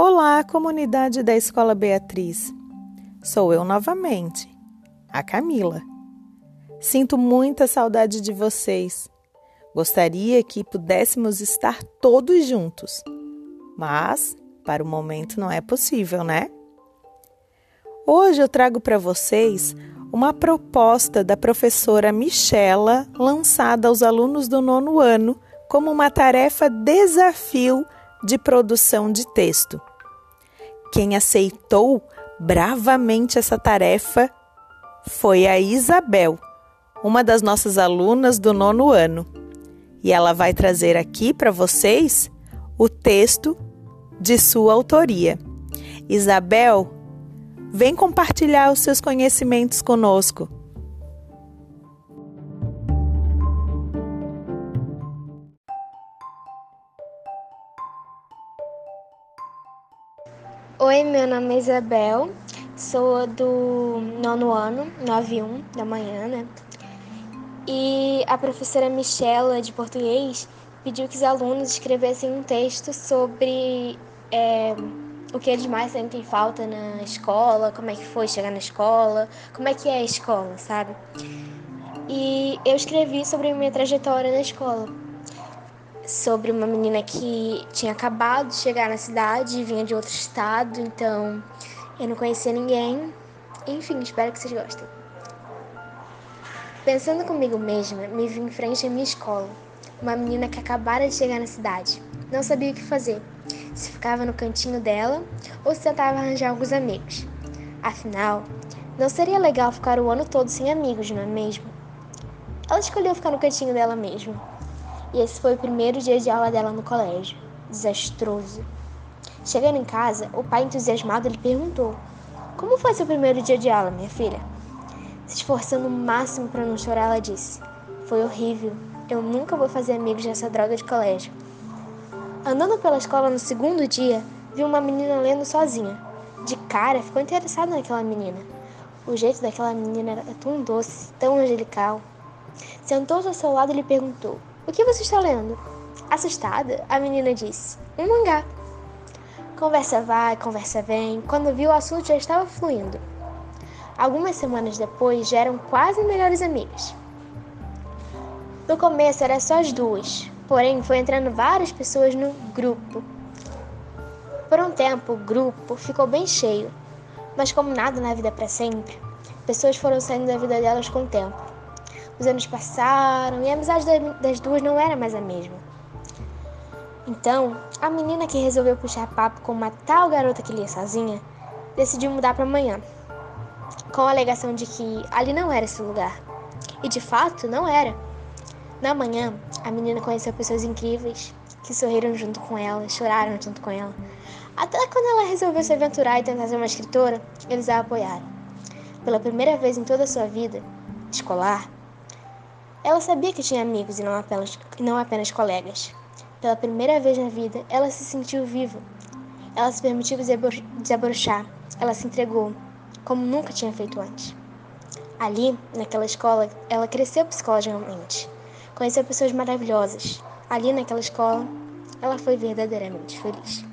Olá, comunidade da Escola Beatriz. Sou eu novamente, a Camila. Sinto muita saudade de vocês. Gostaria que pudéssemos estar todos juntos, mas para o momento não é possível, né? Hoje eu trago para vocês uma proposta da professora Michela lançada aos alunos do nono ano como uma tarefa desafio de produção de texto. Quem aceitou bravamente essa tarefa foi a Isabel, uma das nossas alunas do nono ano. E ela vai trazer aqui para vocês o texto de sua autoria. Isabel, vem compartilhar os seus conhecimentos conosco. Oi, meu nome é Isabel, sou do nono ano, 91 da manhã, né? E a professora Michela, de português, pediu que os alunos escrevessem um texto sobre é, o que eles mais sentem falta na escola, como é que foi chegar na escola, como é que é a escola, sabe? E eu escrevi sobre a minha trajetória na escola sobre uma menina que tinha acabado de chegar na cidade, vinha de outro estado, então eu não conhecia ninguém. Enfim, espero que vocês gostem. Pensando comigo mesma, me vi em frente à minha escola. Uma menina que acabara de chegar na cidade. Não sabia o que fazer. Se ficava no cantinho dela ou se tentava arranjar alguns amigos. Afinal, não seria legal ficar o ano todo sem amigos, não é mesmo? Ela escolheu ficar no cantinho dela mesmo e esse foi o primeiro dia de aula dela no colégio. Desastroso. Chegando em casa, o pai entusiasmado lhe perguntou: Como foi seu primeiro dia de aula, minha filha? Se esforçando o máximo para não chorar, ela disse: Foi horrível. Eu nunca vou fazer amigos nessa droga de colégio. Andando pela escola no segundo dia, viu uma menina lendo sozinha. De cara, ficou interessado naquela menina. O jeito daquela menina era tão doce, tão angelical. Sentou-se ao seu lado e lhe perguntou: o que você está lendo? Assustada, a menina disse: Um mangá. Conversa vai, conversa vem. Quando viu, o assunto já estava fluindo. Algumas semanas depois, já eram quase melhores amigas. No começo era só as duas, porém foi entrando várias pessoas no grupo. Por um tempo, o grupo ficou bem cheio, mas como nada na vida é para sempre, pessoas foram saindo da vida delas com o tempo. Os anos passaram e a amizade das duas não era mais a mesma. Então, a menina que resolveu puxar papo com uma tal garota que lia sozinha decidiu mudar para amanhã, com a alegação de que ali não era esse lugar. E de fato, não era. Na manhã, a menina conheceu pessoas incríveis que sorriram junto com ela, choraram junto com ela. Até quando ela resolveu se aventurar e tentar ser uma escritora, eles a apoiaram. Pela primeira vez em toda a sua vida escolar, ela sabia que tinha amigos e não apenas, não apenas colegas. Pela primeira vez na vida, ela se sentiu viva. Ela se permitiu desabrochar. Ela se entregou, como nunca tinha feito antes. Ali, naquela escola, ela cresceu psicologicamente. Conheceu pessoas maravilhosas. Ali, naquela escola, ela foi verdadeiramente feliz.